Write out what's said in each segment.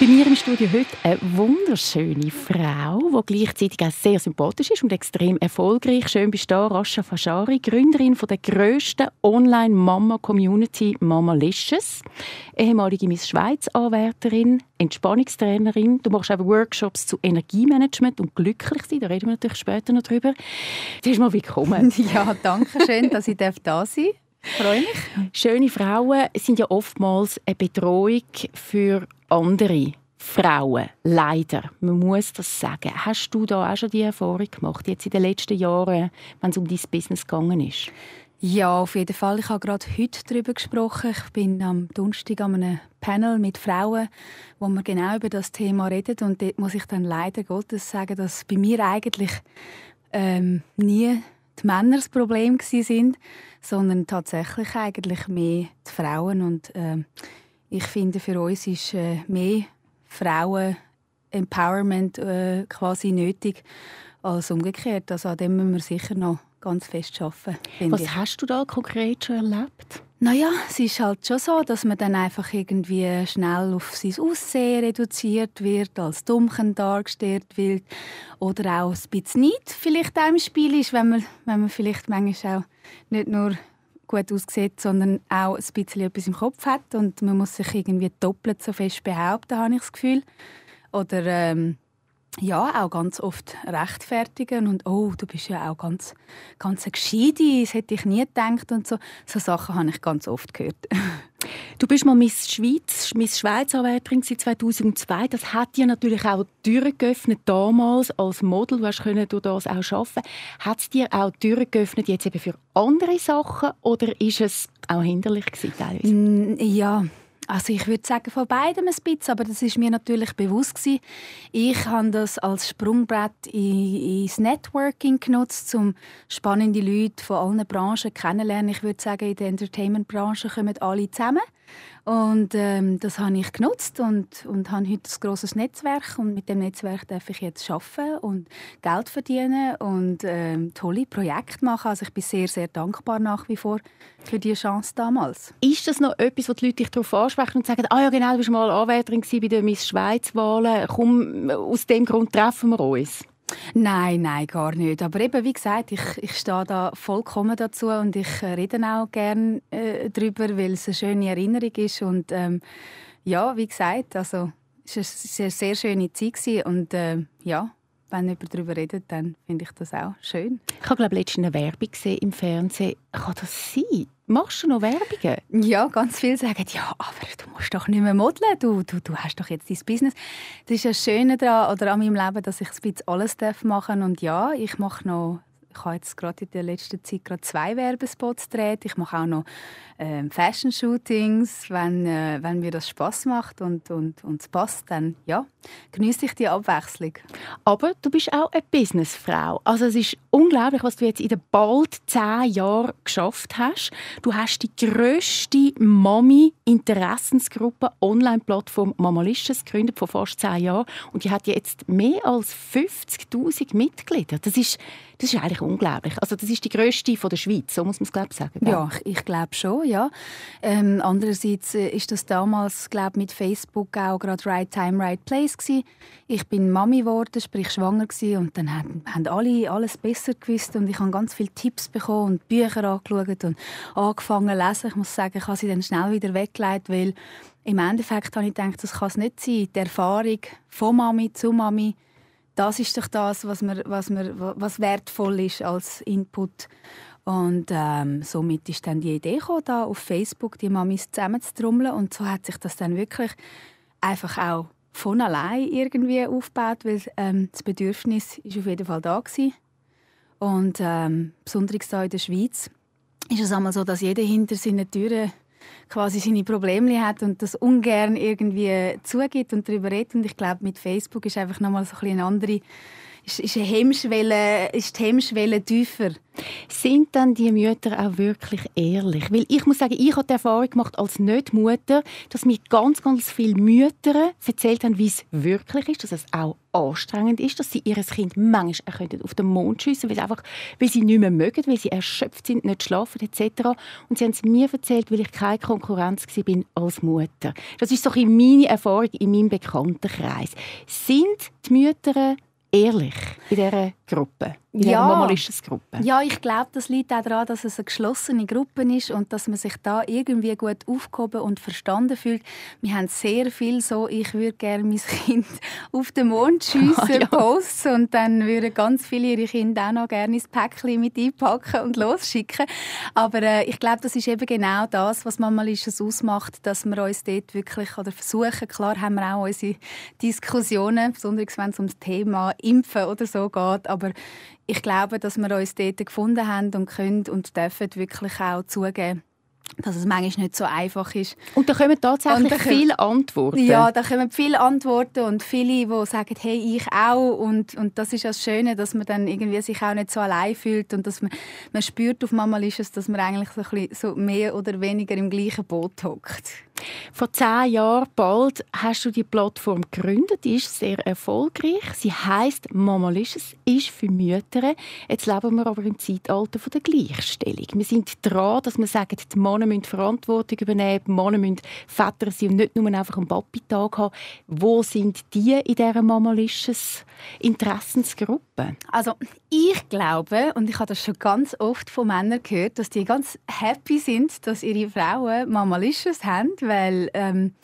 Bei mir im Studio heute eine wunderschöne Frau, die gleichzeitig auch sehr sympathisch ist und extrem erfolgreich. Schön bist du da, Rascha Fashari, Gründerin von der grössten Online-Mama-Community Mama Licious, ehemalige Miss Schweiz-Anwärterin, Entspannungstrainerin. Du machst auch Workshops zu Energiemanagement und glücklich sein. Da reden wir natürlich später noch drüber. Zuerst mal willkommen. Ja, danke schön, dass ich da sein darf. Freue mich. Schöne Frauen sind ja oftmals eine Bedrohung für andere Frauen. Leider. Man muss das sagen. Hast du da auch schon die Erfahrung gemacht, jetzt in den letzten Jahren, wenn es um dein Business gegangen ist? Ja, auf jeden Fall. Ich habe gerade heute darüber gesprochen. Ich bin am Donnerstag an einem Panel mit Frauen, wo wir genau über das Thema reden. Und dort muss ich dann leider Gottes sagen, dass bei mir eigentlich ähm, nie die Männer das Problem sind, sondern tatsächlich eigentlich mehr die Frauen. Und ähm, ich finde, für uns ist äh, mehr Frauen-Empowerment äh, quasi nötig als umgekehrt. Also an dem müssen wir sicher noch ganz fest arbeiten. Was ich. hast du da konkret schon erlebt? Naja, es ist halt schon so, dass man dann einfach irgendwie schnell auf sein Aussehen reduziert wird, als Dummchen dargestellt wird oder auch ein bisschen nicht vielleicht auch im Spiel ist, wenn man, wenn man vielleicht manchmal auch nicht nur gut aussieht, sondern auch ein bisschen etwas im Kopf hat und man muss sich irgendwie doppelt so fest behaupten, habe ich das Gefühl. Oder ähm, ja, auch ganz oft rechtfertigen und «Oh, du bist ja auch ganz, ganz eine das hätte ich nie gedacht» und so. So Sachen habe ich ganz oft gehört. Du bist mal Miss Schweiz, Miss Schweiz Anwärterin 2002. Das hat dir natürlich auch Türen geöffnet damals als Model. Du hast können durch das auch arbeiten. Hat es dir auch Türen geöffnet jetzt eben für andere Sachen oder ist es auch hinderlich gewesen, teilweise? Ja, also ich würde sagen von beidem ein bisschen, aber das ist mir natürlich bewusst gewesen. Ich habe das als Sprungbrett in- ins Networking genutzt, um spannende Leute von allen Branchen kennenzulernen. Ich würde sagen, in der Entertainment-Branche kommen alle zusammen. Und ähm, das habe ich genutzt und, und habe heute ein grosses Netzwerk. Und mit dem Netzwerk darf ich jetzt arbeiten und Geld verdienen und ähm, tolle Projekte machen. Also ich bin sehr, sehr dankbar nach wie vor für die Chance damals. Ist das noch etwas, wo die Leute dich darauf ansprechen und sagen, ah ja genau, du bist mal Anwärterin bei den Miss Schweiz-Wahlen, komm, aus dem Grund treffen wir uns? Nein, nein, gar nicht. Aber eben, wie gesagt, ich, ich stehe da vollkommen dazu und ich äh, rede auch gerne äh, darüber, weil es eine schöne Erinnerung ist. Und ähm, ja, wie gesagt, also, es war eine sehr, schöne Zeit und äh, ja, wenn jemand darüber redet, dann finde ich das auch schön. Ich habe glaube letztens eine Werbung gesehen im Fernsehen. Kann das sein? Machst du noch Werbungen? Ja, ganz viele sagen, ja, aber du musst doch nicht mehr modeln, du, du, du hast doch jetzt dein Business. Das ist das Schöne daran, oder an meinem Leben, dass ich ein bisschen alles machen darf. Und ja, ich mache noch, ich habe jetzt gerade in der letzten Zeit gerade zwei Werbespots gedreht. Ich mache auch noch ähm, Fashion-Shootings, wenn, äh, wenn mir das Spaß macht und, und, und es passt, dann ja, genieße ich die Abwechslung. Aber du bist auch eine Businessfrau. Also es ist unglaublich, was du jetzt in den bald zehn Jahren geschafft hast. Du hast die grösste Mami-Interessensgruppe Online-Plattform Mamalicious gegründet vor fast zehn Jahren und die hat jetzt mehr als 50'000 Mitglieder. Das ist, das ist eigentlich unglaublich. Also das ist die grösste von der Schweiz, so muss man es glaube ich sagen. Ja, ich, ich glaube schon, ja. Ähm, andererseits äh, ist das damals, glaube mit Facebook auch gerade Right Time, Right Place gewesen. Ich bin Mami geworden, sprich schwanger gewesen, und dann haben, haben alle alles besser gewusst und ich habe ganz viele Tipps bekommen und Bücher angeschaut und angefangen zu lesen. Ich muss sagen, ich habe sie dann schnell wieder weggelegt, weil im Endeffekt habe ich gedacht, das kann es nicht sein. Die Erfahrung von Mami zu Mami, das ist doch das, was, mir, was, mir, was wertvoll ist als Input. Und ähm, somit ist dann die Idee gekommen, da auf Facebook die Mamis zusammenzutrommeln. Und so hat sich das dann wirklich einfach auch von allein irgendwie aufgebaut, weil ähm, das Bedürfnis ist auf jeden Fall da gewesen. Und ähm, besonders hier in der Schweiz ist es einmal so, dass jeder hinter seinen Türen quasi seine Probleme hat und das ungern irgendwie zugibt und darüber redet. Und ich glaube, mit Facebook ist einfach nochmal so ein eine andere, ist, ist, eine Hemmschwelle, ist die Hemmschwelle tiefer. Sind dann die Mütter auch wirklich ehrlich? Weil ich muss sagen, ich habe die Erfahrung gemacht als Nicht-Mutter, dass mir ganz, ganz viele Mütter erzählt haben, wie es wirklich ist, dass es auch anstrengend ist, dass sie ihr Kind manchmal auf den Mond schiessen weil, einfach, weil sie nicht mehr mögen, weil sie erschöpft sind, nicht schlafen etc. Und sie haben es mir erzählt, weil ich keine Konkurrenz war als Mutter. Das ist so ein meine Erfahrung in meinem Bekanntenkreis. Sind die Mütter ehrlich in dieser Gruppe? In ja. einer Gruppe? Ja, ich glaube, das liegt auch daran, dass es eine geschlossene Gruppe ist und dass man sich da irgendwie gut aufgehoben und verstanden fühlt. Wir haben sehr viel so, ich würde gerne mein Kind auf den Mond schiessen, ah, ja. Posts und dann würden ganz viele ihre Kinder auch noch gerne ins Päckchen mit einpacken und losschicken. Aber äh, ich glaube, das ist eben genau das, was manchmal ausmacht, dass wir uns dort wirklich oder versuchen, klar haben wir auch unsere Diskussionen, besonders wenn es um das Thema Impfen oder so geht, aber ich glaube, dass wir uns dort gefunden haben und können und dürfen wirklich auch zugeben, dass es manchmal nicht so einfach ist. Und da kommen tatsächlich kommen, viele Antworten. Ja, da kommen viele Antworten und viele, die sagen, hey, ich auch. Und, und das ist das Schöne, dass man dann irgendwie sich auch nicht so allein fühlt und dass man, man spürt auf einmal ist es, dass man eigentlich so, ein bisschen, so mehr oder weniger im gleichen Boot hockt. Vor zehn Jahren bald hast du die Plattform gegründet. Die ist sehr erfolgreich. Sie heißt Mamalicious, ist für Mütter. Jetzt leben wir aber im Zeitalter der Gleichstellung. Wir sind dran, dass wir sagen, die Männer müssen Verantwortung übernehmen, die Männer müssen Väter sein und nicht nur einfach einen Papi-Tag haben. Wo sind die in dieser Mamalicious Interessensgruppe? Also ich glaube, und ich habe das schon ganz oft von Männern gehört, dass die ganz happy sind, dass ihre Frauen Mamalicious haben, weil ähm,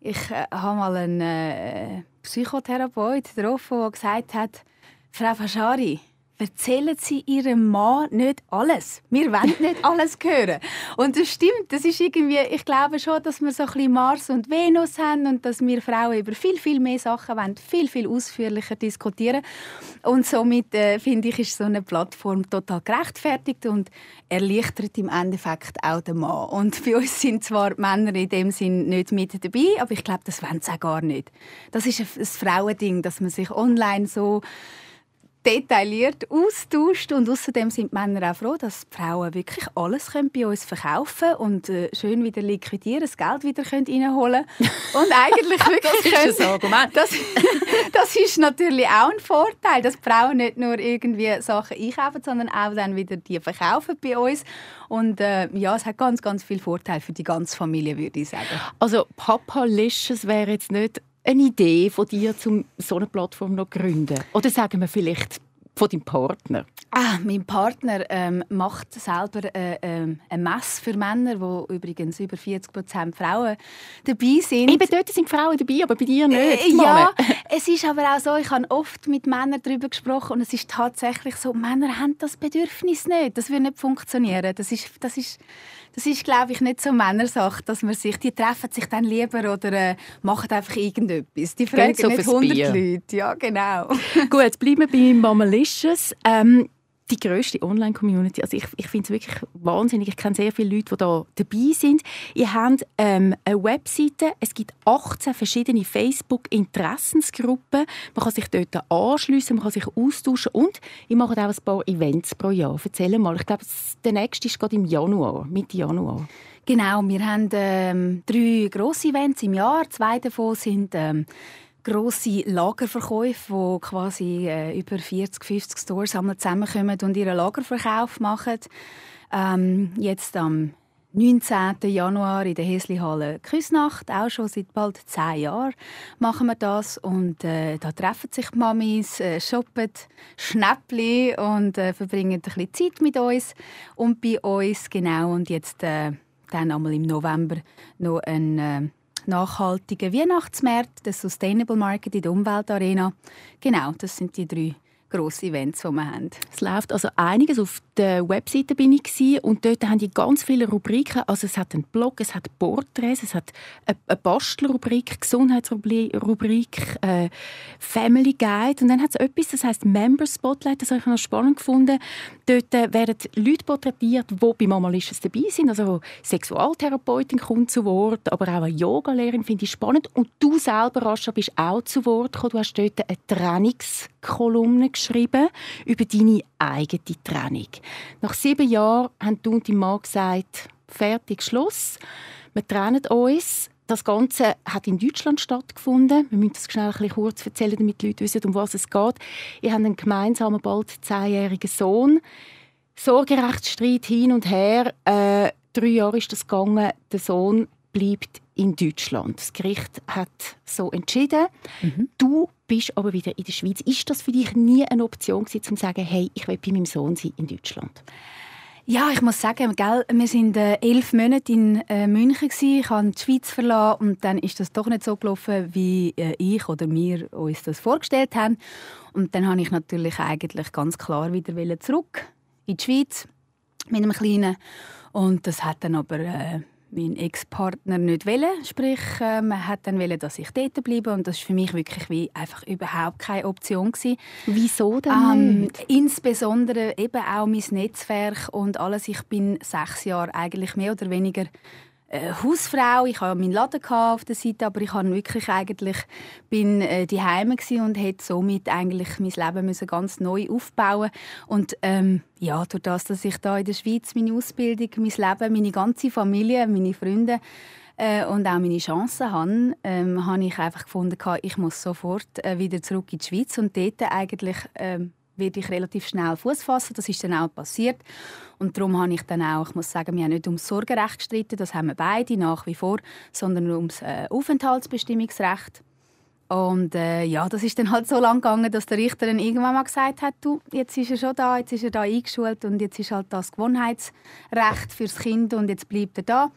ich äh, habe mal einen äh, Psychotherapeut getroffen, der gesagt hat, Frau Faschari, erzählen Sie Ihrem Mann nicht alles. Wir wollen nicht alles hören. Und das stimmt. Das ist irgendwie, ich glaube schon, dass wir so ein bisschen Mars und Venus haben und dass wir Frauen über viel, viel mehr Sachen wollen, viel, viel ausführlicher diskutieren. Und somit äh, finde ich, ist so eine Plattform total gerechtfertigt und erleichtert im Endeffekt auch den Mann. Und bei uns sind zwar Männer in dem Sinn nicht mit dabei, aber ich glaube, das wollen sie auch gar nicht. Das ist ein Frauending, dass man sich online so detailliert austauscht. Und außerdem sind die Männer auch froh, dass die Frauen wirklich alles können bei uns verkaufen und äh, schön wieder liquidieren, das Geld wieder können reinholen Und eigentlich wirklich das ist ein Argument. Das, das ist natürlich auch ein Vorteil, dass die Frauen nicht nur irgendwie Sachen einkaufen, sondern auch dann wieder die verkaufen bei uns. Und äh, ja, es hat ganz, ganz viel Vorteil für die ganze Familie, würde ich sagen. Also Papa Lisches wäre jetzt nicht eine Idee von dir, um so eine Plattform noch zu gründen? Oder sagen wir vielleicht von deinem Partner? Ah, mein Partner ähm, macht selber äh, äh, eine Messe für Männer, wo übrigens über 40% Frauen dabei sind. Eben dort sind Frauen dabei, aber bei dir nicht. Äh, ja, es ist aber auch so, ich habe oft mit Männern darüber gesprochen und es ist tatsächlich so, Männer haben das Bedürfnis nicht. Das würde nicht funktionieren. Das ist, das ist das ist, glaube ich, nicht so Männersache, dass man sich, die treffen sich dann lieber oder äh, machen einfach irgendetwas. Die fragen so nicht 100 Bier. Leute. Ja, genau. Gut, jetzt bleiben wir bei Mamalicious. Ähm, die grösste Online-Community. Also ich, ich finde es wirklich wahnsinnig. Ich kenne sehr viele Leute, die da dabei sind. Ihr habt ähm, eine Webseite. Es gibt 18 verschiedene Facebook-Interessensgruppen. Man kann sich dort anschliessen, man kann sich austauschen und ihr macht auch ein paar Events pro Jahr. Erzähl mal. Ich glaube, der nächste ist gerade im Januar, Mitte Januar. Genau, wir haben ähm, drei grosse Events im Jahr. Zwei davon sind ähm, grosse Lagerverkäufe, wo quasi äh, über 40, 50 Stores zusammenkommen und ihren Lagerverkauf machen. Ähm, jetzt am 19. Januar in der Häslihalle Küsnacht, auch schon seit bald zehn Jahren machen wir das und äh, da treffen sich die Mamis, äh, shoppen Schnäppli und äh, verbringen ein bisschen Zeit mit uns und bei uns genau und jetzt äh, dann einmal im November noch ein nachhaltigen Weihnachtsmarkt, das Sustainable Market in der Umweltarena. Genau, das sind die drei grosse Events, die wir haben. Es läuft also einiges. Auf der Webseite bin ich und dort haben die ganz viele Rubriken. Also es hat einen Blog, es hat Porträts, es hat eine Bastelrubrik, Gesundheitsrubrik, äh, Family Guide und dann hat es etwas, das heißt Member Spotlight. Das habe ich noch spannend gefunden. Dort äh, werden Leute porträtiert, die bei Mama Licious dabei sind. Also Sexualtherapeutin kommt zu Wort, aber auch eine Yogalehrerin finde ich spannend. Und du selber, Rascha, bist auch zu Wort gekommen. Du hast dort eine Trainingskolumne geschrieben über deine eigene Training. Nach sieben Jahren haben du und dein Mann gesagt, fertig, Schluss. Wir trennen uns. Das Ganze hat in Deutschland stattgefunden. Wir müssen das schnell ein bisschen kurz erzählen, damit die Leute wissen, um was es geht. Ihr habt einen gemeinsamen, bald zehnjährigen Sohn. Sorgerechtsstreit hin und her. Äh, drei Jahre ist das gegangen. Der Sohn bleibt in Deutschland. Das Gericht hat so entschieden. Mhm. Du bist aber wieder in der Schweiz. Ist das für dich nie eine Option gewesen, zu sagen, hey, ich will bei meinem Sohn sein in Deutschland? Ja, ich muss sagen, gell, wir sind äh, elf Monate in äh, München gewesen. Ich habe die Schweiz verlassen und dann ist das doch nicht so gelaufen, wie äh, ich oder wir uns das vorgestellt haben. Und dann habe ich natürlich eigentlich ganz klar wieder zurück in die Schweiz mit einem Kleinen. Und das hat dann aber äh, mein Ex-Partner nicht wollen. Sprich, äh, man hat dann wollen, dass ich dort bleibe und das war für mich wirklich wie einfach überhaupt keine Option gewesen. Wieso denn ähm, Insbesondere eben auch mein Netzwerk und alles. Ich bin sechs Jahre eigentlich mehr oder weniger äh, Hausfrau. Ich hatte meinen Laden auf der Seite, aber ich habe wirklich eigentlich bin äh, die Heime und hätte somit eigentlich mein Leben müssen ganz neu aufbauen und ähm, ja, durch das, dass ich da in der Schweiz meine Ausbildung, mein Leben, meine ganze Familie, meine Freunde äh, und auch meine Chancen habe, ähm, habe ich einfach gefunden, ich muss sofort äh, wieder zurück in die Schweiz und dort eigentlich ähm, werde ich relativ schnell Fuß fassen. Das ist dann auch passiert. Und darum habe ich dann auch, ich muss sagen, wir haben nicht ums Sorgerecht gestritten, das haben wir beide nach wie vor, sondern ums äh, Aufenthaltsbestimmungsrecht. Und äh, ja, das ist dann halt so lang gegangen, dass der Richter dann irgendwann mal gesagt hat, du, jetzt ist er schon da, jetzt ist er da eingeschult und jetzt ist halt das Gewohnheitsrecht fürs Kind und jetzt bleibt er da.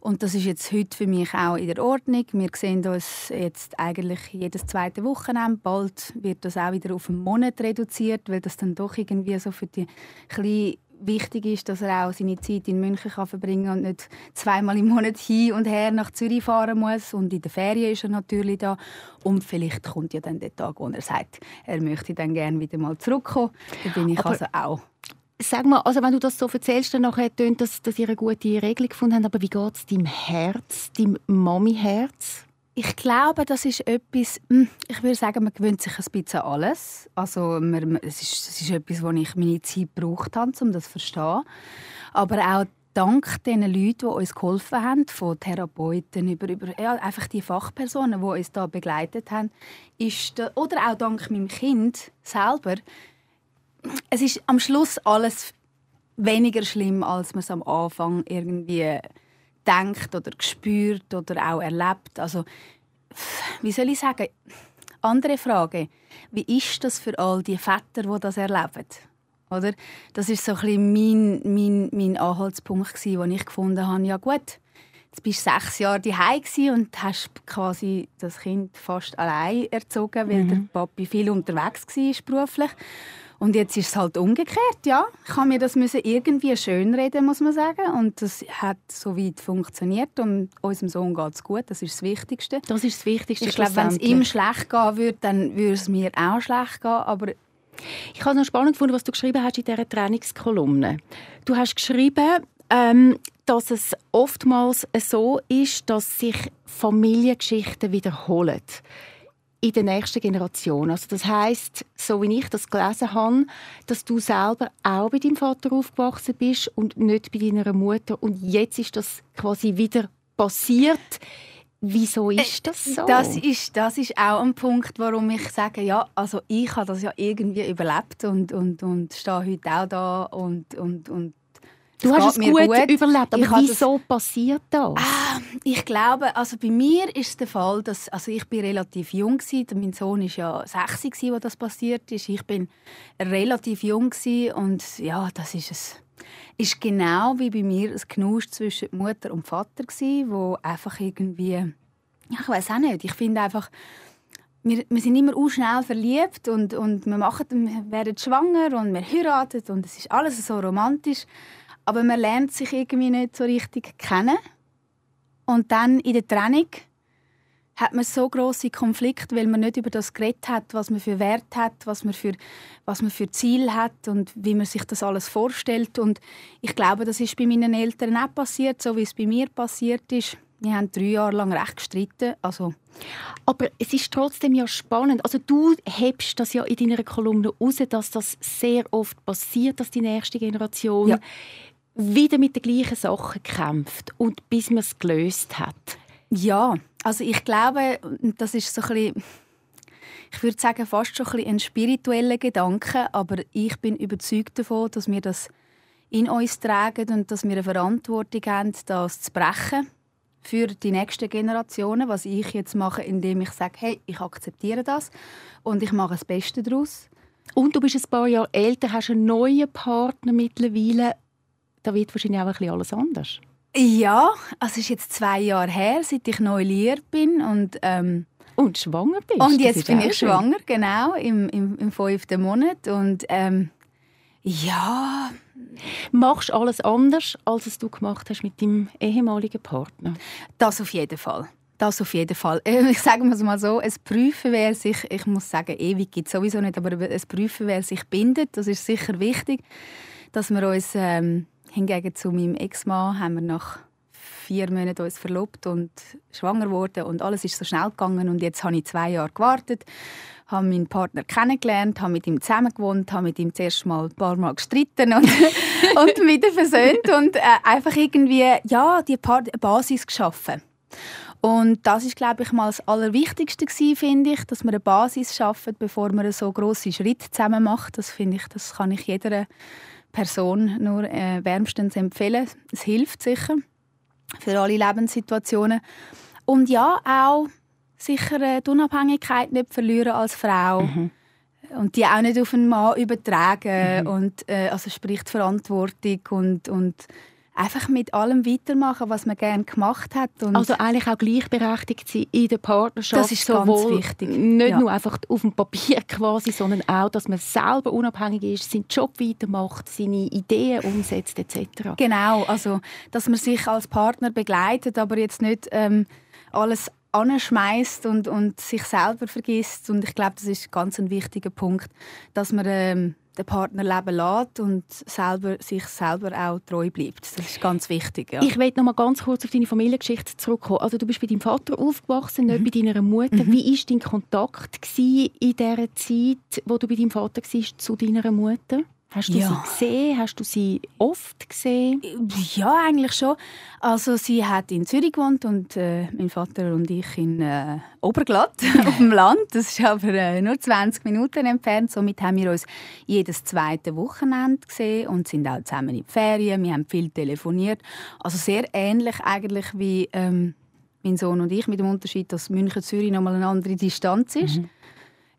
Und das ist jetzt heute für mich auch in der Ordnung. Wir sehen uns jetzt eigentlich jedes zweite Wochenende. Bald wird das auch wieder auf einen Monat reduziert, weil das dann doch irgendwie so für die kleinen wichtig ist, dass er auch seine Zeit in München kann verbringen und nicht zweimal im Monat hin und her nach Zürich fahren muss. Und in der Ferien ist er natürlich da. Und vielleicht kommt ja dann der Tag, wo er sagt, er möchte dann gerne wieder mal zurückkommen. Da bin ich Aber also auch. Sag mal, also wenn du das so erzählst, dann nachher tönt das, dass ihr eine gute Regelung gefunden habt. Aber wie geht es deinem Herz, deinem Mami-Herz? Ich glaube, das ist etwas, hm, ich würde sagen, man gewöhnt sich ein bisschen an alles. Also, man, es, ist, es ist etwas, wo ich meine Zeit gebraucht habe, um das zu verstehen. Aber auch dank den Leuten, die uns geholfen haben, von Therapeuten über, über ja, einfach die Fachpersonen, die uns da begleitet haben, ist da, oder auch dank meinem Kind selber, es ist am Schluss alles weniger schlimm, als man es am Anfang irgendwie denkt oder gespürt oder auch erlebt. Also, wie soll ich sagen? Andere Frage. Wie ist das für all die Väter, die das erleben? Oder? Das ist so ein bisschen mein, mein, mein Anhaltspunkt, wo ich gefunden habe, ja gut, jetzt bist du sechs Jahre daheim und hast quasi das Kind fast allein erzogen, weil mhm. der Papi viel unterwegs war beruflich. Und jetzt ist es halt umgekehrt, ja. Ich habe mir das müssen irgendwie schönreden, muss man sagen. Und das hat so weit funktioniert. Und unserem Sohn geht es gut, das ist das Wichtigste. Das ist das Wichtigste. Ich glaube, wenn es ihm schlecht gehen würde, dann würde es mir auch schlecht gehen. Aber ich habe es noch spannend gefunden, was du geschrieben hast in dieser Trainingskolumne. Du hast geschrieben, ähm, dass es oftmals so ist, dass sich Familiengeschichten wiederholen in der nächsten Generation. Also das heißt, so wie ich das gelesen habe, dass du selber auch bei deinem Vater aufgewachsen bist und nicht bei deiner Mutter und jetzt ist das quasi wieder passiert. Wieso äh, ist das so? Das ist, das ist auch ein Punkt, warum ich sage, ja, also ich habe das ja irgendwie überlebt und, und, und stehe heute auch da und, und, und Du hast es gut, gut, überlebt, aber wieso das... passiert das? Ah, ich glaube, also bei mir ist der Fall, dass also ich bin relativ jung war. Mein Sohn ist ja 60 als das passiert ist. Ich bin relativ jung und ja, das ist es ist genau wie bei mir ein Knusch zwischen Mutter und Vater gsi, wo einfach irgendwie ja, ich weiß auch nicht. Ich finde einfach wir, wir sind immer schnell verliebt und, und wir, machen, wir werden schwanger und wir heiraten und es ist alles so romantisch. Aber man lernt sich irgendwie nicht so richtig kennen. Und dann in der Trennung hat man so große Konflikte, weil man nicht über das geredet hat, was man für Wert hat, was man für was man für Ziel hat und wie man sich das alles vorstellt. Und ich glaube, das ist bei meinen Eltern auch passiert, so wie es bei mir passiert ist. Wir haben drei Jahre lang recht gestritten. Also aber es ist trotzdem ja spannend. Also du hebst das ja in deiner Kolumne raus, dass das sehr oft passiert, dass die nächste Generation ja. Wieder mit den gleichen Sachen kämpft und bis man es gelöst hat. Ja, also ich glaube, das ist so ein bisschen, ich würde sagen, fast schon ein, ein spiritueller Gedanke, aber ich bin überzeugt davon, dass wir das in uns tragen und dass wir eine Verantwortung haben, das zu brechen für die nächsten Generationen, was ich jetzt mache, indem ich sage, hey, ich akzeptiere das und ich mache das Beste daraus. Und du bist ein paar Jahre älter, hast einen neuen Partner mittlerweile. Da wird wahrscheinlich auch ein bisschen alles anders. Ja, also es ist jetzt zwei Jahre her, seit ich neu liiert bin und ähm, und schwanger bist. Und jetzt bin ich schön. schwanger, genau, im, im, im fünften Monat. Und ähm, ja. Machst du alles anders, als es du gemacht hast mit deinem ehemaligen Partner? Das auf jeden Fall. Das auf jeden Fall. Ich sage mal so, es prüfen, wer sich, ich muss sagen, ewig gibt es sowieso nicht, aber es prüfen, wer sich bindet, das ist sicher wichtig, dass wir uns ähm, Hingegen zu meinem Ex-Mann haben wir nach vier Monaten uns verlobt und schwanger geworden und alles ist so schnell gegangen und jetzt habe ich zwei Jahre gewartet, habe meinen Partner kennengelernt, habe mit ihm zusammen gewohnt, habe mit ihm zuerst mal ein paar Mal gestritten und, und wieder versöhnt und äh, einfach irgendwie ja die Basis geschaffen. Und das ist, glaube ich, mal das Allerwichtigste gewesen, finde ich, dass man eine Basis schafft, bevor man so große Schritte zusammen macht. Das finde ich, das kann ich jeder Person nur äh, wärmstens empfehlen. Es hilft sicher für alle Lebenssituationen. Und ja, auch sicher äh, die Unabhängigkeit nicht verlieren als Frau. Mhm. Und die auch nicht auf einen Mann übertragen. Mhm. Und, äh, also sprich die Verantwortung und, und einfach mit allem weitermachen, was man gerne gemacht hat. Und also eigentlich auch gleichberechtigt sein in der Partnerschaft. Das ist ganz wichtig. Nicht ja. nur einfach auf dem Papier quasi, sondern auch, dass man selber unabhängig ist, seinen Job weitermacht, seine Ideen umsetzt etc. Genau, also dass man sich als Partner begleitet, aber jetzt nicht ähm, alles anschmeißt und, und sich selber vergisst. Und ich glaube, das ist ganz ein wichtiger Punkt, dass man ähm, den Partner leben lässt und selber, sich selber auch treu bleibt. Das ist ganz wichtig. Ja. Ich will noch mal ganz kurz auf deine Familiengeschichte zurückkommen. Also du bist bei deinem Vater aufgewachsen, nicht mhm. bei deiner Mutter. Mhm. Wie war dein Kontakt in dieser Zeit, wo du bei deinem Vater warst, zu deiner Mutter? Hast du ja. sie gesehen? Hast du sie oft gesehen? Ja, eigentlich schon. Also sie hat in Zürich gewohnt und äh, mein Vater und ich in äh, Oberglatt auf dem Land. Das ist aber äh, nur 20 Minuten entfernt. Somit haben wir uns jedes zweite Wochenende gesehen und sind auch zusammen in die Ferien. Wir haben viel telefoniert. Also sehr ähnlich eigentlich wie ähm, mein Sohn und ich, mit dem Unterschied, dass München-Zürich noch mal eine andere Distanz ist. Mhm.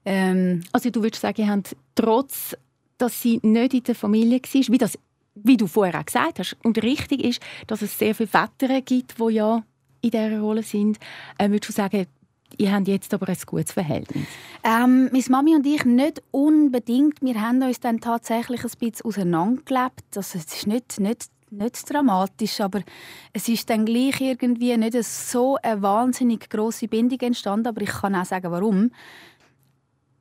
Ähm, also du würdest sagen, ihr habt trotz dass sie nicht in der Familie war, wie, das, wie du vorher auch gesagt hast. Und richtig ist, dass es sehr viele Väter gibt, die ja in dieser Rolle sind. Äh, würdest du sagen, ihr habt jetzt aber ein gutes Verhältnis? Ähm, meine Mami und ich nicht unbedingt. Wir haben uns dann tatsächlich ein bisschen auseinandergelebt. Also es ist nicht, nicht nicht dramatisch, aber es ist dann gleich irgendwie nicht so eine wahnsinnig große Bindung entstanden. Aber ich kann auch sagen, warum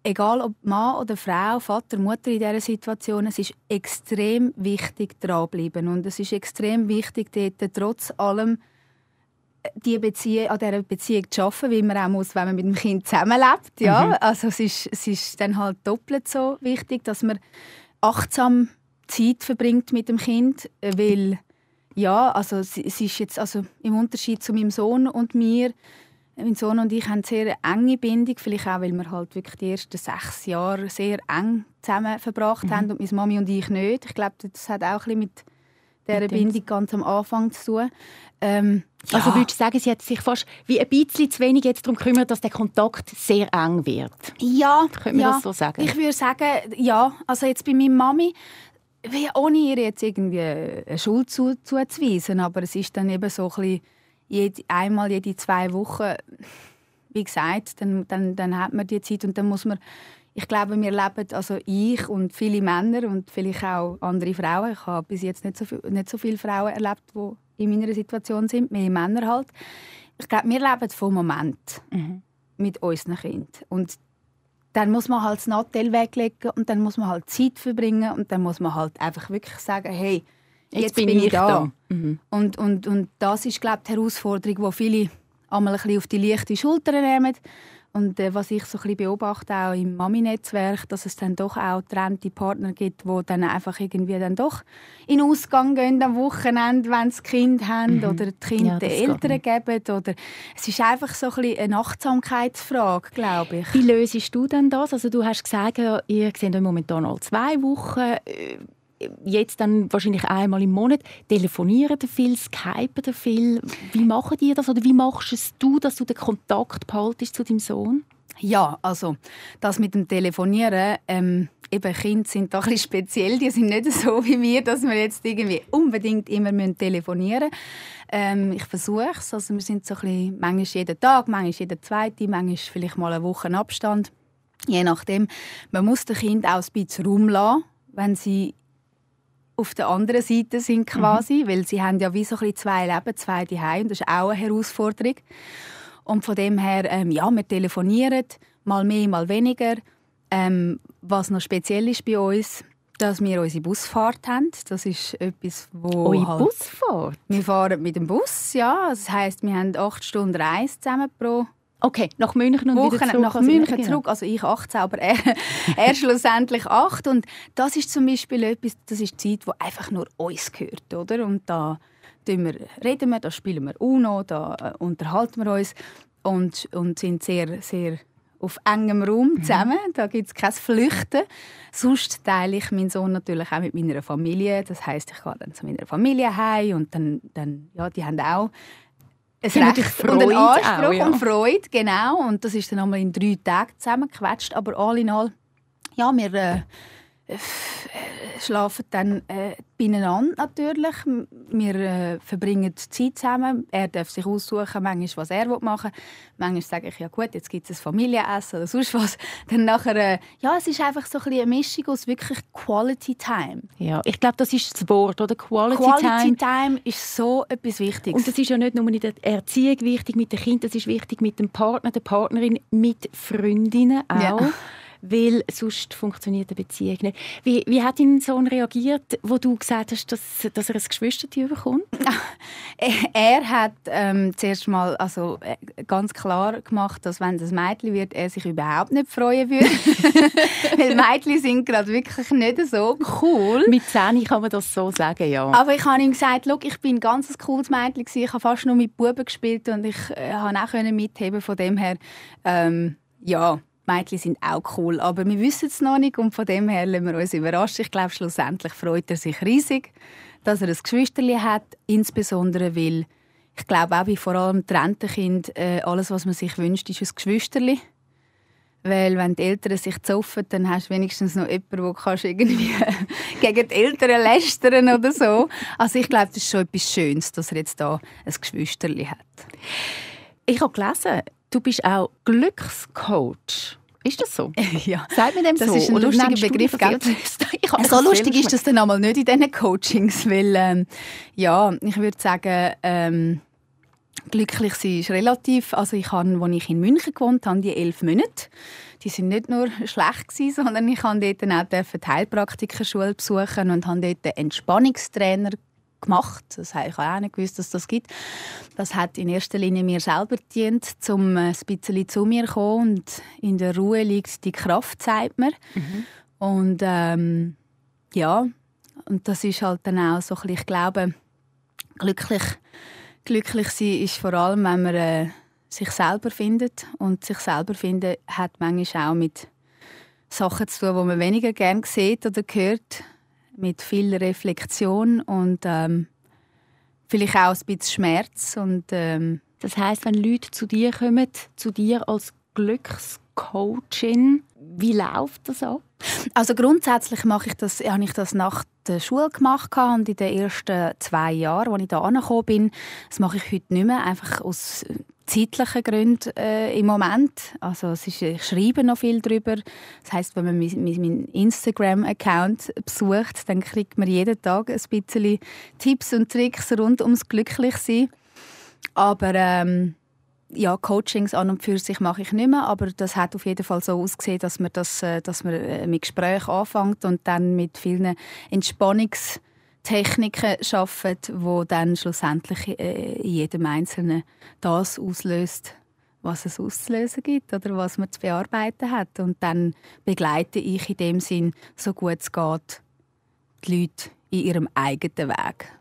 egal ob Mann oder Frau, Vater, Mutter in dieser Situation, es ist extrem wichtig, dranbleiben. Und es ist extrem wichtig, dort trotz allem äh, die Beziehung, an dieser Beziehung zu arbeiten, wie man auch muss, wenn man mit dem Kind zusammenlebt. Ja? Mhm. Also es ist, es ist dann halt doppelt so wichtig, dass man achtsam Zeit verbringt mit dem Kind, weil ja, also es ist jetzt also im Unterschied zu meinem Sohn und mir mein Sohn und ich haben eine sehr enge Bindung, vielleicht auch, weil wir halt wirklich die ersten sechs Jahre sehr eng zusammen verbracht mhm. haben und meine Mami und ich nicht. Ich glaube, das hat auch ein mit dieser Bindung ganz am Anfang zu tun. Ähm, ja. Also würdest du sagen, sie hat sich fast wie ein bisschen zu wenig jetzt darum gekümmert, dass der Kontakt sehr eng wird? Ja, Können wir ja. das so sagen? Ich würde sagen, ja. Also jetzt bei meiner Mami, ohne ihr jetzt irgendwie eine Schuld zuzuweisen, aber es ist dann eben so ein bisschen jede, einmal jede zwei Wochen wie gesagt, dann, dann, dann hat man die Zeit und dann muss man ich glaube, wir leben, also ich und viele Männer und vielleicht auch andere Frauen, ich habe bis jetzt nicht so, viel, nicht so viele Frauen erlebt, die in meiner Situation sind, mehr Männer halt. Ich glaube, wir leben vom Moment mhm. mit unseren Kindern. Und dann muss man halt das Nattel weglegen und dann muss man halt Zeit verbringen und dann muss man halt einfach wirklich sagen, hey, jetzt, jetzt bin, bin, ich da. da. Mhm. Und, und, und das ist, glaube ich, die Herausforderung, die viele einmal ein bisschen auf die leichte Schulter nehmen und äh, was ich so ein beobachte auch im Mami-Netzwerk, dass es dann doch auch getrennte Partner gibt, die dann einfach irgendwie dann doch in Ausgang gehen am Wochenende, wenn sie Kind haben mhm. oder die Kinder ja, den Eltern geben. Oder es ist einfach so ein eine Achtsamkeitsfrage, glaube ich. Wie löst du denn das? Also du hast gesagt, ihr seht euch momentan alle zwei Wochen äh, jetzt dann wahrscheinlich einmal im Monat, telefonieren ihr viel, skypen ihr viel. Wie machen die das oder wie machst es du, dass du den Kontakt behaltest zu deinem Sohn? Ja, also das mit dem Telefonieren, ähm, eben Kinder sind da ein speziell, die sind nicht so wie wir, dass wir jetzt irgendwie unbedingt immer telefonieren müssen. Ähm, ich versuche es, also wir sind so ein bisschen, manchmal jeden Tag, manchmal jeden zweiten, manchmal vielleicht mal eine Woche Abstand, je nachdem. Man muss den Kind auch ein bisschen Raum lassen, wenn sie auf der anderen Seite sind quasi, mhm. weil sie haben ja wie so ein zwei Leben, zwei Zuhause und das ist auch eine Herausforderung. Und von dem her, ähm, ja, wir telefonieren, mal mehr, mal weniger. Ähm, was noch speziell ist bei uns, dass wir unsere Busfahrt haben. Das ist etwas, wo Eure halt, Busfahrt? Wir fahren mit dem Bus, ja. Das heisst, wir haben acht Stunden Reise zusammen pro Okay, nach München und Wochen wieder zurück. Nach also München genau. zurück, also ich 18, aber er, er schlussendlich 8. Und das ist zum Beispiel etwas, das ist die Zeit, die einfach nur uns gehört, oder? Und da wir, reden wir, da spielen wir UNO, da äh, unterhalten wir uns und, und sind sehr, sehr auf engem Raum mhm. zusammen. Mhm. Da gibt es kein Flüchten. Sonst teile ich meinen Sohn natürlich auch mit meiner Familie. Das heißt, ich gehe dann zu meiner Familie heim und dann, dann ja, die haben auch ein Recht und ein Anspruch auch, ja. und Freude, genau. Und das ist dann einmal in drei Tagen zusammengequetscht. Aber all in all, ja, wir äh, schlafen dann äh, beieinander natürlich. Wir äh, verbringen Zeit zusammen. Er darf sich aussuchen, manchmal, was er machen will. Manchmal sage ich, ja gut, jetzt gibt es ein Familienessen oder sonst was. Dann nachher, äh, ja, es ist einfach so ein eine Mischung aus wirklich Quality Time. Ja, ich glaube, das ist das Wort, oder? Quality, Quality Time. Time ist so etwas Wichtiges. Und das ist ja nicht nur in der Erziehung wichtig mit den Kindern, das ist wichtig mit dem Partner, der Partnerin, mit Freundinnen auch. Ja weil sonst funktioniert eine Beziehung nicht. Wie, wie hat dein Sohn reagiert, wo du gesagt hast, dass, dass er ein Geschwistertier bekommt? er hat ähm, zuerst mal also, äh, ganz klar gemacht, dass wenn das Mädchen wird, er sich überhaupt nicht freuen würde. weil Mädchen sind gerade wirklich nicht so cool. Mit 10 kann man das so sagen, ja. Aber ich habe ihm gesagt, ich bin ein ganz cooles Mädchen, ich habe fast nur mit Buben gespielt und ich äh, konnte auch mitheben von dem her, ähm, ja, Mädchen sind auch cool, aber wir wissen es noch nicht und von dem her lassen wir uns überraschen. Ich glaube, schlussendlich freut er sich riesig, dass er ein Geschwisterli hat, insbesondere weil ich glaube auch wie vor allem trennte Kind äh, alles, was man sich wünscht, ist ein Geschwisterli. Weil wenn die Eltern sich zoffen, dann hast du wenigstens noch jemanden, wo kannst irgendwie gegen die Eltern lästern oder so. Also ich glaube, das ist schon etwas Schönes, dass er jetzt da ein Geschwisterli hat. Ich habe gelesen, Du bist auch Glückscoach. Ist das so? ja. Sagt mir dem das so? ist ein Oder lustiger Begriff. So lustig ist das dann einmal nicht in diesen Coachings, weil ähm, ja, ich würde sagen, ähm, glücklich sein ist relativ. Also ich habe, als ich in München gewohnt habe, die elf Monate, die sind nicht nur schlecht gewesen, sondern ich durfte dort auch die Heilpraktikerschule besuchen und habe dort einen Entspannungstrainer gemacht. Das habe ich auch nicht gewusst, dass das gibt. Das hat in erster Linie mir selber gedient, um ein bisschen zu mir zu kommen. Und in der Ruhe liegt die Kraft, sagt man. Mhm. Und ähm, ja, und das ist halt dann auch so, ich glaube, glücklich, glücklich sein ist vor allem, wenn man äh, sich selber findet. Und sich selber finden hat manchmal auch mit Sachen zu tun, die man weniger gerne sieht oder hört mit viel Reflexion und ähm, vielleicht auch ein bisschen Schmerz. Und, ähm, das heißt, wenn Leute zu dir kommen, zu dir als Glückscoachin, wie läuft das ab? Also grundsätzlich mache ich das, habe ich das nach der Schule gemacht und in den ersten zwei Jahren, als ich da angekommen bin, das mache ich heute nicht mehr, einfach aus zeitlichen Gründen äh, im Moment. Also es ist, ich schreibe noch viel darüber. Das heißt, wenn man meinen Instagram-Account besucht, dann kriegt man jeden Tag ein bisschen Tipps und Tricks rund ums Glücklichsein. Aber ähm, ja, Coachings an und für sich mache ich nicht mehr, aber das hat auf jeden Fall so ausgesehen, dass man, das, äh, dass man äh, mit Gesprächen anfängt und dann mit vielen Entspannungstechniken arbeitet, wo dann schlussendlich äh, in jedem Einzelnen das auslöst, was es auszulösen gibt oder was man zu bearbeiten hat. Und dann begleite ich in dem Sinn, so gut es geht, die Leute in ihrem eigenen Weg.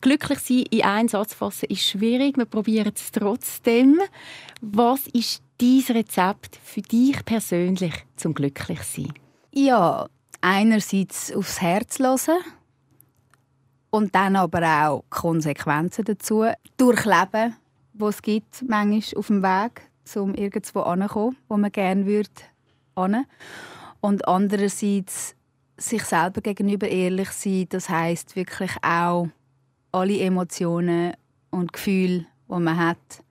Glücklich sein in einen Satz fassen ist schwierig. Wir probieren es trotzdem. Was ist dein Rezept für dich persönlich zum glücklich sein? Ja, einerseits aufs Herz hören und dann aber auch Konsequenzen dazu durchleben, was es gibt, manchmal auf dem Weg, um irgendwo anzukommen, wo man gerne würde. Und andererseits sich selber gegenüber ehrlich sein, das heißt wirklich auch alle Emotionen und Gefühle, die man hat,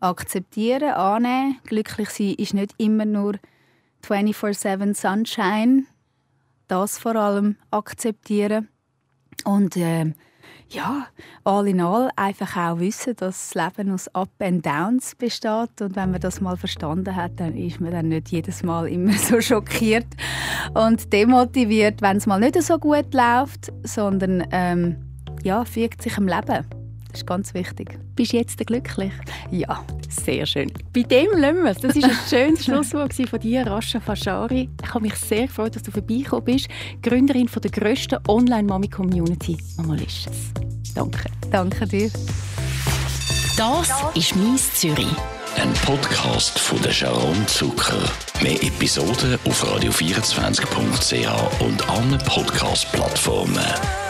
akzeptieren, annehmen. Glücklich sein ist nicht immer nur 24/7 Sunshine. Das vor allem akzeptieren. Und äh, ja, all in all einfach auch wissen, dass das Leben aus Up and Downs besteht. Und wenn man das mal verstanden hat, dann ist man dann nicht jedes Mal immer so schockiert und demotiviert, wenn es mal nicht so gut läuft, sondern ähm, ja, fügt sich im Leben. Das ist ganz wichtig. Bist du jetzt glücklich? Ja. Sehr schön. Bei dem lassen wir es. Das war ein schönes Schlusswort von dir, Rascha Fashari. Ich habe mich sehr gefreut, dass du vorbeigekommen bist. Gründerin von der grössten Online-Mami-Community Mamalicious. Danke. Danke dir. Das ist «Mies Zürich». Ein Podcast von der Sharon Zucker. Mehr Episoden auf radio24.ch und allen Podcast-Plattformen.